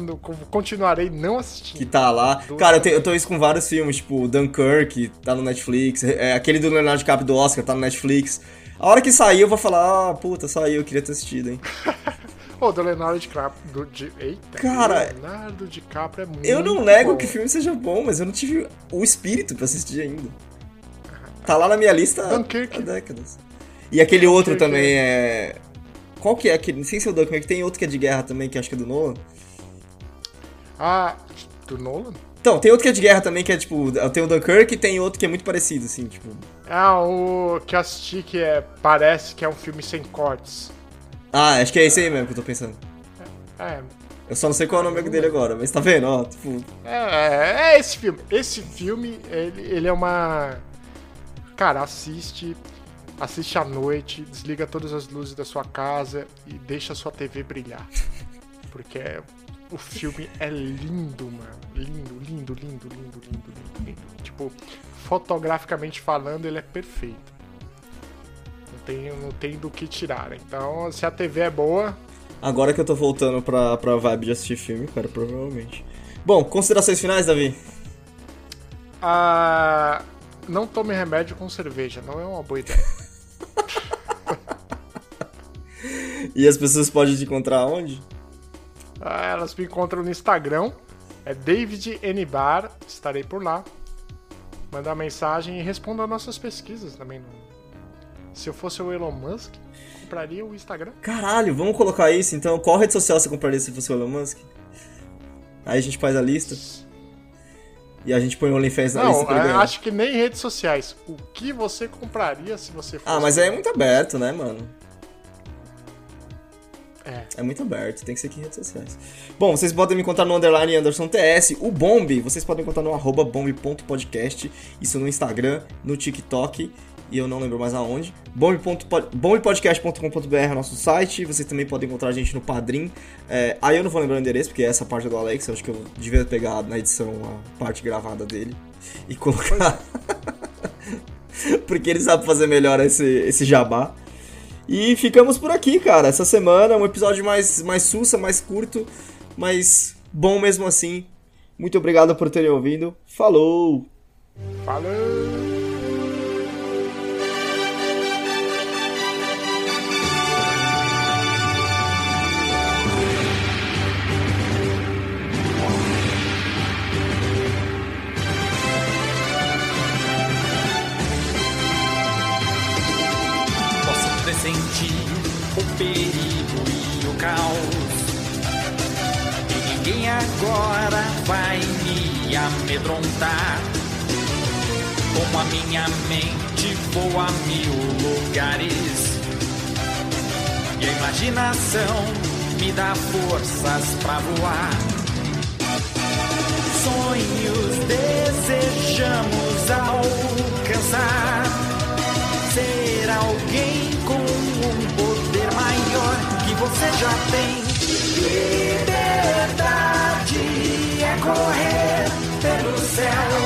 continuarei não assistindo. Que tá lá. Duna. Cara, eu, te- eu tô isso com vários filmes. Tipo, Dunkirk, tá no Netflix. É, aquele do Leonardo DiCaprio do Oscar, tá no Netflix. A hora que sair, eu vou falar, ah, puta, saiu, eu queria ter assistido, hein. [laughs] Ô, do Leonardo DiCaprio. Do, de, eita, Cara, Leonardo DiCaprio é muito Eu não nego bom. que o filme seja bom, mas eu não tive o espírito pra assistir ainda. Tá lá na minha lista Dunkirk. há décadas. E aquele outro Dunkirk. também é. Qual que é aquele? Não sei se é o Dunkirk, tem outro que é de guerra também, que acho que é do Nolan. Ah, do Nolan? Então, tem outro que é de guerra também, que é tipo. Tem o Dunkirk e tem outro que é muito parecido, assim, tipo. Ah, o que eu assisti que é, parece que é um filme sem cortes. Ah, acho que é esse aí mesmo que eu tô pensando. É, Eu só não sei qual é o nome dele agora, mas tá vendo, ó, tipo. É, é esse filme. Esse filme, ele, ele é uma. Cara, assiste. Assiste à noite, desliga todas as luzes da sua casa e deixa a sua TV brilhar. Porque é- o filme é lindo, mano. Lindo, lindo, lindo, lindo, lindo, lindo, lindo. Tipo, fotograficamente falando, ele é perfeito. Não tem, não tem do que tirar. Então, se a TV é boa, Agora que eu tô voltando pra, pra vibe de assistir filme, cara, provavelmente. Bom, considerações finais, Davi? ah, não tome remédio com cerveja. Não é uma boa ideia. E as pessoas podem te encontrar onde? Ah, Elas me encontram no Instagram, é David N. Bar, estarei por lá. Manda uma mensagem e responda nossas pesquisas também. no- Se eu fosse o Elon Musk, compraria o Instagram. Caralho, vamos colocar isso então. Qual rede social você compraria se fosse o Elon Musk? Aí a gente faz a lista. E a gente põe o OnlyFans na lista Não, pra ele é, ganhar. acho que nem redes sociais. O que você compraria se você fosse. Ah, mas aí é muito aberto, né, mano? É. É muito aberto, tem que ser aqui em redes sociais. Bom, vocês podem me encontrar no underline Anderson TS. O Bomb, vocês podem encontrar no arroba bomb.podcast. Isso no Instagram, no TikTok e eu não lembro mais aonde. Bombpodcast.com.br é nosso site. Vocês também podem encontrar a gente no Padrim. É, aí eu não vou lembrar o endereço, porque essa parte é do Alex. Eu acho que eu devia pegar na edição a parte gravada dele e colocar. [laughs] porque ele sabe fazer melhor esse, esse jabá. E ficamos por aqui, cara. Essa semana, um episódio mais, mais sussa, mais curto, mas bom mesmo assim. Muito obrigado por terem ouvido. Falou! Falou! Perigo e o caos. E ninguém agora vai me amedrontar. Com a minha mente vou a mil lugares. E a imaginação me dá forças pra voar. Sonhos desejamos alcançar. você já tem. Liberdade é correr pelo céu.